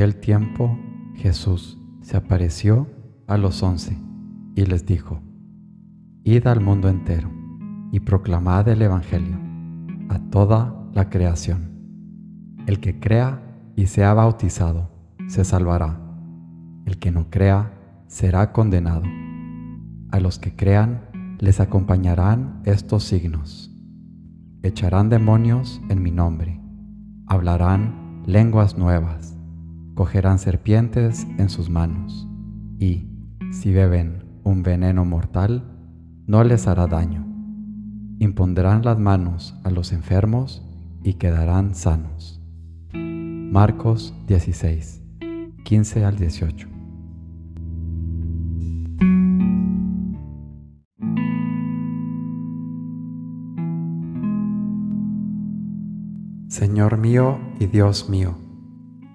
aquel tiempo Jesús se apareció a los once y les dijo, Id al mundo entero y proclamad el Evangelio a toda la creación. El que crea y sea bautizado se salvará. El que no crea será condenado. A los que crean les acompañarán estos signos. Echarán demonios en mi nombre. Hablarán lenguas nuevas. Cogerán serpientes en sus manos. Y, si beben un veneno mortal, no les hará daño. Impondrán las manos a los enfermos y quedarán sanos. Marcos 16, 15 al 18. Señor mío y Dios mío,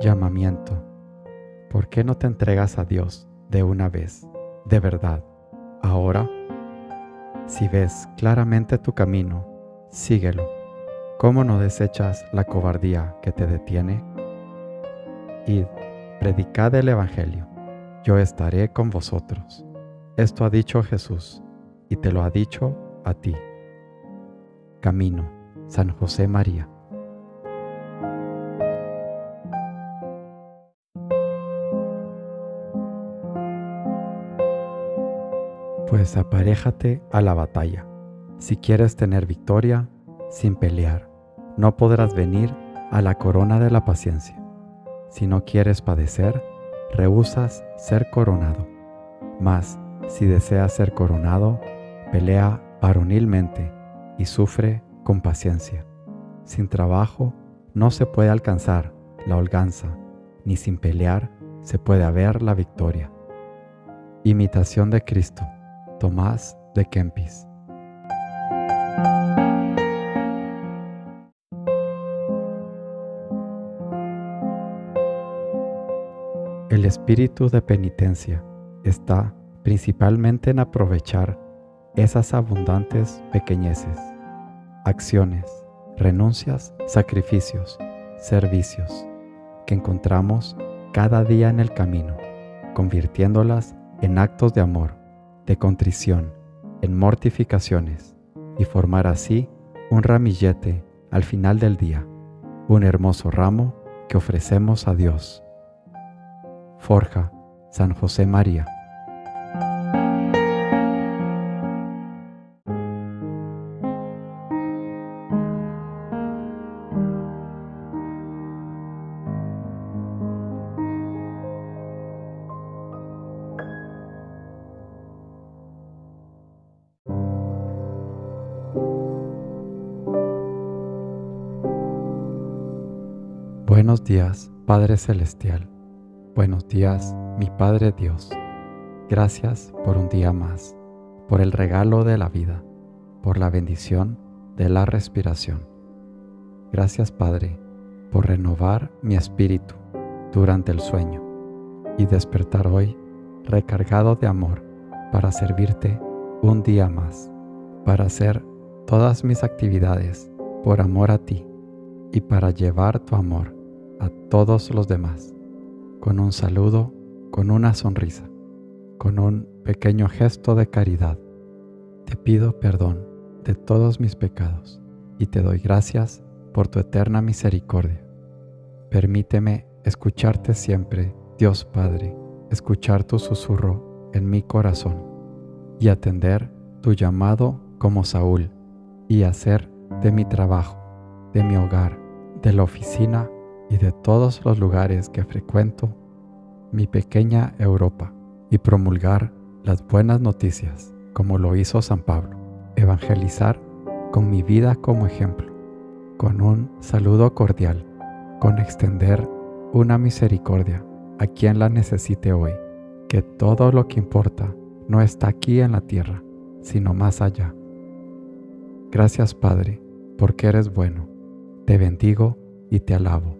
Llamamiento. ¿Por qué no te entregas a Dios de una vez, de verdad, ahora? Si ves claramente tu camino, síguelo. ¿Cómo no desechas la cobardía que te detiene? Id, predicad el Evangelio. Yo estaré con vosotros. Esto ha dicho Jesús y te lo ha dicho a ti. Camino, San José María. Pues aparéjate a la batalla. Si quieres tener victoria, sin pelear, no podrás venir a la corona de la paciencia. Si no quieres padecer, rehusas ser coronado. Mas, si deseas ser coronado, pelea varonilmente y sufre con paciencia. Sin trabajo no se puede alcanzar la holganza, ni sin pelear se puede haber la victoria. Imitación de Cristo. Tomás de Kempis. El espíritu de penitencia está principalmente en aprovechar esas abundantes pequeñeces, acciones, renuncias, sacrificios, servicios que encontramos cada día en el camino, convirtiéndolas en actos de amor de contrición en mortificaciones y formar así un ramillete al final del día, un hermoso ramo que ofrecemos a Dios. Forja San José María. Buenos días, Padre Celestial. Buenos días, mi Padre Dios. Gracias por un día más, por el regalo de la vida, por la bendición de la respiración. Gracias, Padre, por renovar mi espíritu durante el sueño y despertar hoy recargado de amor para servirte un día más, para hacer todas mis actividades por amor a ti y para llevar tu amor a todos los demás, con un saludo, con una sonrisa, con un pequeño gesto de caridad. Te pido perdón de todos mis pecados y te doy gracias por tu eterna misericordia. Permíteme escucharte siempre, Dios Padre, escuchar tu susurro en mi corazón y atender tu llamado como Saúl y hacer de mi trabajo, de mi hogar, de la oficina y de todos los lugares que frecuento mi pequeña Europa y promulgar las buenas noticias como lo hizo San Pablo, evangelizar con mi vida como ejemplo, con un saludo cordial, con extender una misericordia a quien la necesite hoy, que todo lo que importa no está aquí en la tierra, sino más allá. Gracias Padre, porque eres bueno. Te bendigo y te alabo.